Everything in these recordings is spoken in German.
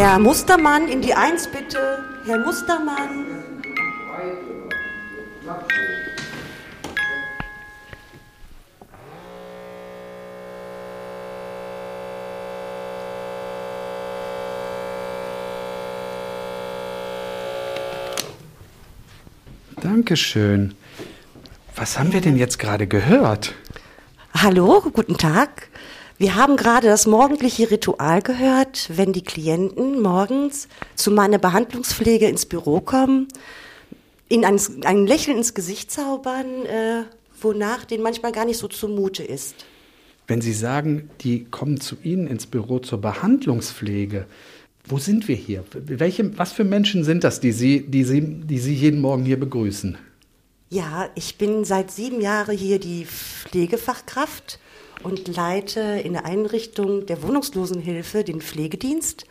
Herr Mustermann in die Eins bitte. Herr Mustermann. Dankeschön. Was haben wir denn jetzt gerade gehört? Hallo, guten Tag. Wir haben gerade das morgendliche Ritual gehört, wenn die Klienten morgens zu meiner Behandlungspflege ins Büro kommen, ihnen ein, ein Lächeln ins Gesicht zaubern, äh, wonach denen manchmal gar nicht so zumute ist. Wenn Sie sagen, die kommen zu Ihnen ins Büro zur Behandlungspflege, wo sind wir hier? Welche, was für Menschen sind das, die Sie, die, Sie, die Sie jeden Morgen hier begrüßen? Ja, ich bin seit sieben Jahren hier die Pflegefachkraft und leite in der Einrichtung der Wohnungslosenhilfe den Pflegedienst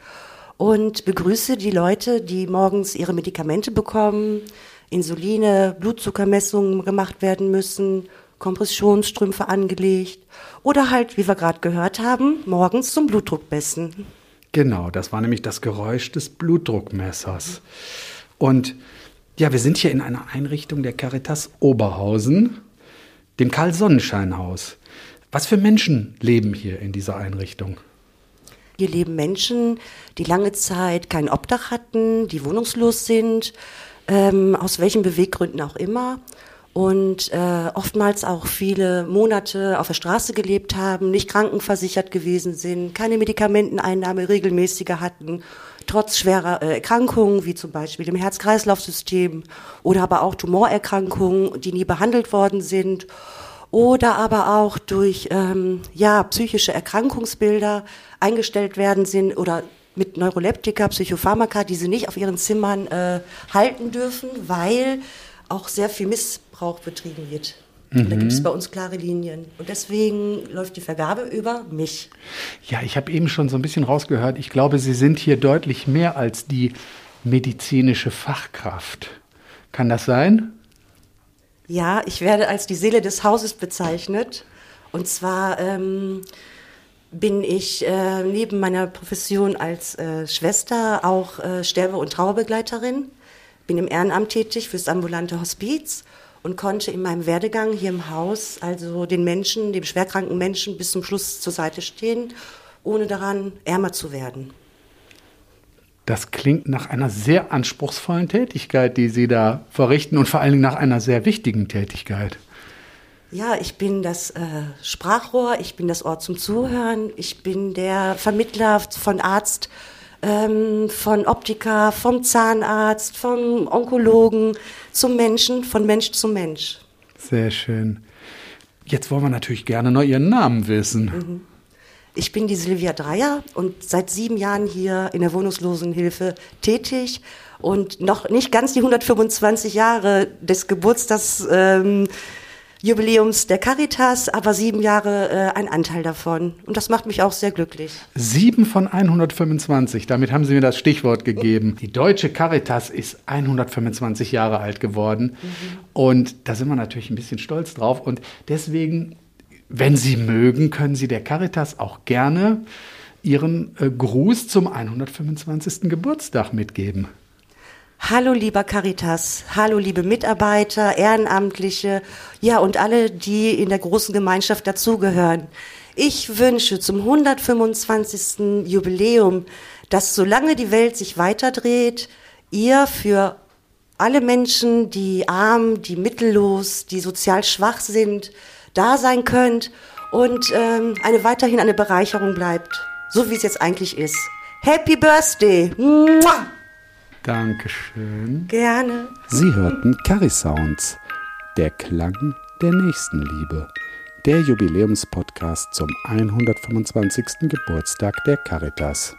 und begrüße die Leute, die morgens ihre Medikamente bekommen, Insuline, Blutzuckermessungen gemacht werden müssen, Kompressionsstrümpfe angelegt oder halt, wie wir gerade gehört haben, morgens zum Blutdruck messen. Genau, das war nämlich das Geräusch des Blutdruckmessers. Und ja, wir sind hier in einer Einrichtung der Caritas Oberhausen, dem Karl-Sonnenschein-Haus. Was für Menschen leben hier in dieser Einrichtung? Hier leben Menschen, die lange Zeit kein Obdach hatten, die wohnungslos sind, ähm, aus welchen Beweggründen auch immer und äh, oftmals auch viele Monate auf der Straße gelebt haben, nicht krankenversichert gewesen sind, keine Medikamenteneinnahme regelmäßiger hatten, trotz schwerer äh, Erkrankungen wie zum Beispiel im Herz-Kreislauf-System oder aber auch Tumorerkrankungen, die nie behandelt worden sind oder aber auch durch ähm, ja psychische Erkrankungsbilder eingestellt werden sind oder mit Neuroleptika, Psychopharmaka, die sie nicht auf ihren Zimmern äh, halten dürfen, weil auch sehr viel Missbrauch betrieben wird. Mhm. Da gibt es bei uns klare Linien. Und deswegen läuft die Vergabe über mich. Ja, ich habe eben schon so ein bisschen rausgehört. Ich glaube, Sie sind hier deutlich mehr als die medizinische Fachkraft. Kann das sein? Ja, ich werde als die Seele des Hauses bezeichnet. Und zwar ähm, bin ich äh, neben meiner Profession als äh, Schwester auch äh, Sterbe- und Trauerbegleiterin bin im Ehrenamt tätig fürs ambulante Hospiz und konnte in meinem Werdegang hier im Haus also den Menschen, dem schwerkranken Menschen bis zum Schluss zur Seite stehen, ohne daran ärmer zu werden. Das klingt nach einer sehr anspruchsvollen Tätigkeit, die Sie da verrichten und vor allen Dingen nach einer sehr wichtigen Tätigkeit. Ja, ich bin das äh, Sprachrohr, ich bin das Ort zum Zuhören, ich bin der Vermittler von Arzt ähm, von Optiker, vom Zahnarzt, vom Onkologen zum Menschen, von Mensch zu Mensch. Sehr schön. Jetzt wollen wir natürlich gerne noch Ihren Namen wissen. Mhm. Ich bin die Silvia Dreier und seit sieben Jahren hier in der Wohnungslosenhilfe tätig und noch nicht ganz die 125 Jahre des Geburtstags ähm, Jubiläums der Caritas, aber sieben Jahre äh, ein Anteil davon. Und das macht mich auch sehr glücklich. Sieben von 125, damit haben Sie mir das Stichwort gegeben. Die deutsche Caritas ist 125 Jahre alt geworden. Mhm. Und da sind wir natürlich ein bisschen stolz drauf. Und deswegen, wenn Sie mögen, können Sie der Caritas auch gerne Ihren äh, Gruß zum 125. Geburtstag mitgeben. Hallo lieber Caritas, hallo liebe Mitarbeiter, Ehrenamtliche, ja und alle, die in der großen Gemeinschaft dazugehören. Ich wünsche zum 125. Jubiläum, dass solange die Welt sich weiterdreht, ihr für alle Menschen, die arm, die mittellos, die sozial schwach sind, da sein könnt und ähm, eine weiterhin eine Bereicherung bleibt, so wie es jetzt eigentlich ist. Happy Birthday! Mua! Dankeschön. Gerne. Sie hörten Carry Sounds, der Klang der Nächstenliebe, der Jubiläumspodcast zum 125. Geburtstag der Caritas.